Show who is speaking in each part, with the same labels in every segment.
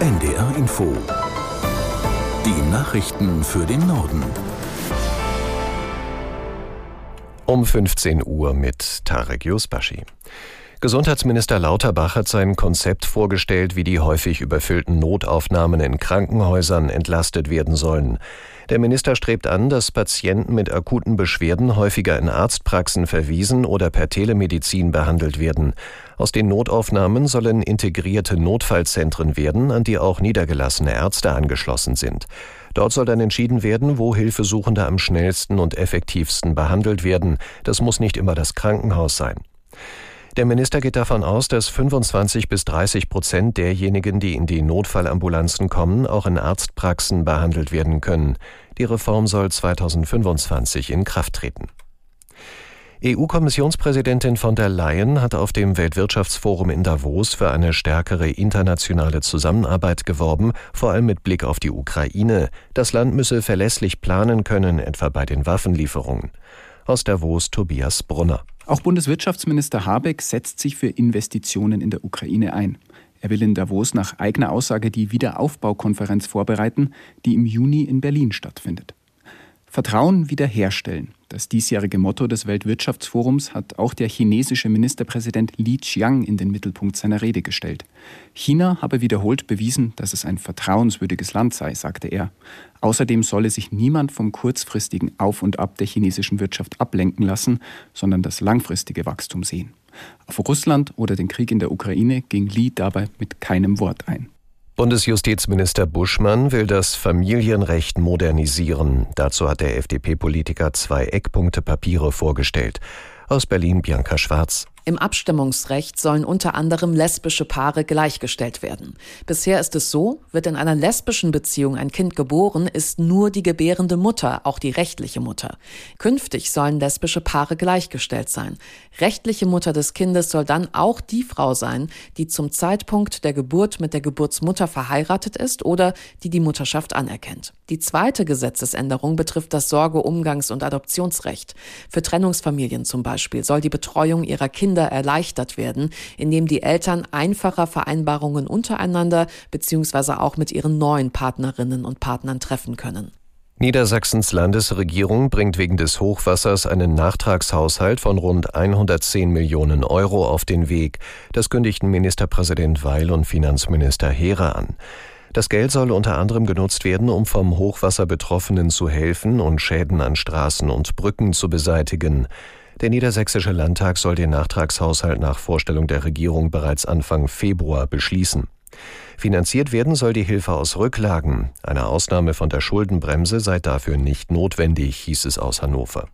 Speaker 1: NDR Info. Die Nachrichten für den Norden.
Speaker 2: Um 15 Uhr mit Tarek Yusbashi. Gesundheitsminister Lauterbach hat sein Konzept vorgestellt, wie die häufig überfüllten Notaufnahmen in Krankenhäusern entlastet werden sollen. Der Minister strebt an, dass Patienten mit akuten Beschwerden häufiger in Arztpraxen verwiesen oder per Telemedizin behandelt werden. Aus den Notaufnahmen sollen integrierte Notfallzentren werden, an die auch niedergelassene Ärzte angeschlossen sind. Dort soll dann entschieden werden, wo Hilfesuchende am schnellsten und effektivsten behandelt werden. Das muss nicht immer das Krankenhaus sein. Der Minister geht davon aus, dass 25 bis 30 Prozent derjenigen, die in die Notfallambulanzen kommen, auch in Arztpraxen behandelt werden können. Die Reform soll 2025 in Kraft treten. EU-Kommissionspräsidentin von der Leyen hat auf dem Weltwirtschaftsforum in Davos für eine stärkere internationale Zusammenarbeit geworben, vor allem mit Blick auf die Ukraine. Das Land müsse verlässlich planen können, etwa bei den Waffenlieferungen. Aus Davos Tobias Brunner.
Speaker 3: Auch Bundeswirtschaftsminister Habeck setzt sich für Investitionen in der Ukraine ein. Er will in Davos nach eigener Aussage die Wiederaufbaukonferenz vorbereiten, die im Juni in Berlin stattfindet. Vertrauen wiederherstellen. Das diesjährige Motto des Weltwirtschaftsforums hat auch der chinesische Ministerpräsident Li Qiang in den Mittelpunkt seiner Rede gestellt. China habe wiederholt bewiesen, dass es ein vertrauenswürdiges Land sei, sagte er. Außerdem solle sich niemand vom kurzfristigen Auf und Ab der chinesischen Wirtschaft ablenken lassen, sondern das langfristige Wachstum sehen. Auf Russland oder den Krieg in der Ukraine ging Li dabei mit keinem Wort ein.
Speaker 2: Bundesjustizminister Buschmann will das Familienrecht modernisieren. Dazu hat der FDP-Politiker zwei Eckpunktepapiere vorgestellt. Aus Berlin Bianca Schwarz.
Speaker 4: Im Abstimmungsrecht sollen unter anderem lesbische Paare gleichgestellt werden. Bisher ist es so, wird in einer lesbischen Beziehung ein Kind geboren, ist nur die gebärende Mutter auch die rechtliche Mutter. Künftig sollen lesbische Paare gleichgestellt sein. Rechtliche Mutter des Kindes soll dann auch die Frau sein, die zum Zeitpunkt der Geburt mit der Geburtsmutter verheiratet ist oder die die Mutterschaft anerkennt. Die zweite Gesetzesänderung betrifft das Sorge-, Umgangs- und Adoptionsrecht. Für Trennungsfamilien zum Beispiel soll die Betreuung ihrer Kinder Kinder erleichtert werden, indem die Eltern einfacher Vereinbarungen untereinander bzw. auch mit ihren neuen Partnerinnen und Partnern treffen können.
Speaker 2: Niedersachsens Landesregierung bringt wegen des Hochwassers einen Nachtragshaushalt von rund 110 Millionen Euro auf den Weg. Das kündigten Ministerpräsident Weil und Finanzminister Heere an. Das Geld soll unter anderem genutzt werden, um vom Hochwasser Betroffenen zu helfen und Schäden an Straßen und Brücken zu beseitigen. Der Niedersächsische Landtag soll den Nachtragshaushalt nach Vorstellung der Regierung bereits Anfang Februar beschließen. Finanziert werden soll die Hilfe aus Rücklagen. Eine Ausnahme von der Schuldenbremse sei dafür nicht notwendig, hieß es aus Hannover.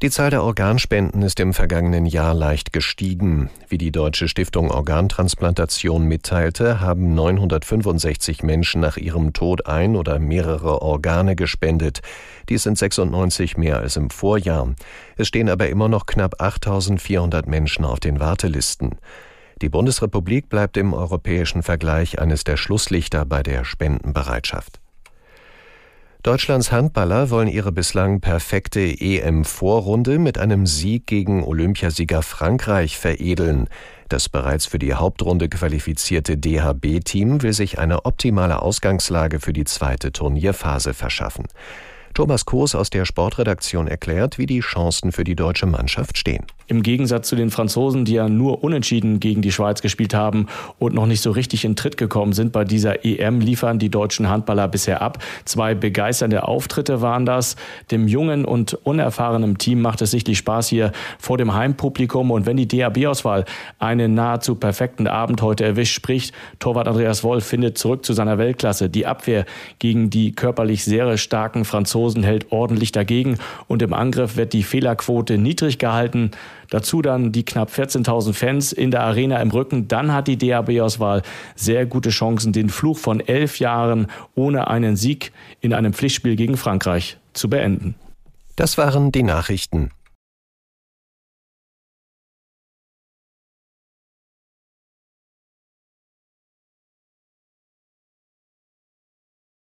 Speaker 2: Die Zahl der Organspenden ist im vergangenen Jahr leicht gestiegen. Wie die Deutsche Stiftung Organtransplantation mitteilte, haben 965 Menschen nach ihrem Tod ein oder mehrere Organe gespendet. Dies sind 96 mehr als im Vorjahr. Es stehen aber immer noch knapp 8400 Menschen auf den Wartelisten. Die Bundesrepublik bleibt im europäischen Vergleich eines der Schlusslichter bei der Spendenbereitschaft. Deutschlands Handballer wollen ihre bislang perfekte EM-Vorrunde mit einem Sieg gegen Olympiasieger Frankreich veredeln. Das bereits für die Hauptrunde qualifizierte DHB-Team will sich eine optimale Ausgangslage für die zweite Turnierphase verschaffen. Thomas Koos aus der Sportredaktion erklärt, wie die Chancen für die deutsche Mannschaft stehen.
Speaker 5: Im Gegensatz zu den Franzosen, die ja nur unentschieden gegen die Schweiz gespielt haben und noch nicht so richtig in Tritt gekommen sind bei dieser EM, liefern die deutschen Handballer bisher ab. Zwei begeisternde Auftritte waren das. Dem jungen und unerfahrenen Team macht es sichtlich Spaß hier vor dem Heimpublikum. Und wenn die DAB-Auswahl einen nahezu perfekten Abend heute erwischt, sprich Torwart Andreas Wolf findet zurück zu seiner Weltklasse. Die Abwehr gegen die körperlich sehr starken Franzosen hält ordentlich dagegen und im Angriff wird die Fehlerquote niedrig gehalten. Dazu dann die knapp 14.000 Fans in der Arena im Rücken. Dann hat die DAB-Auswahl sehr gute Chancen, den Fluch von elf Jahren ohne einen Sieg in einem Pflichtspiel gegen Frankreich zu beenden.
Speaker 2: Das waren die Nachrichten.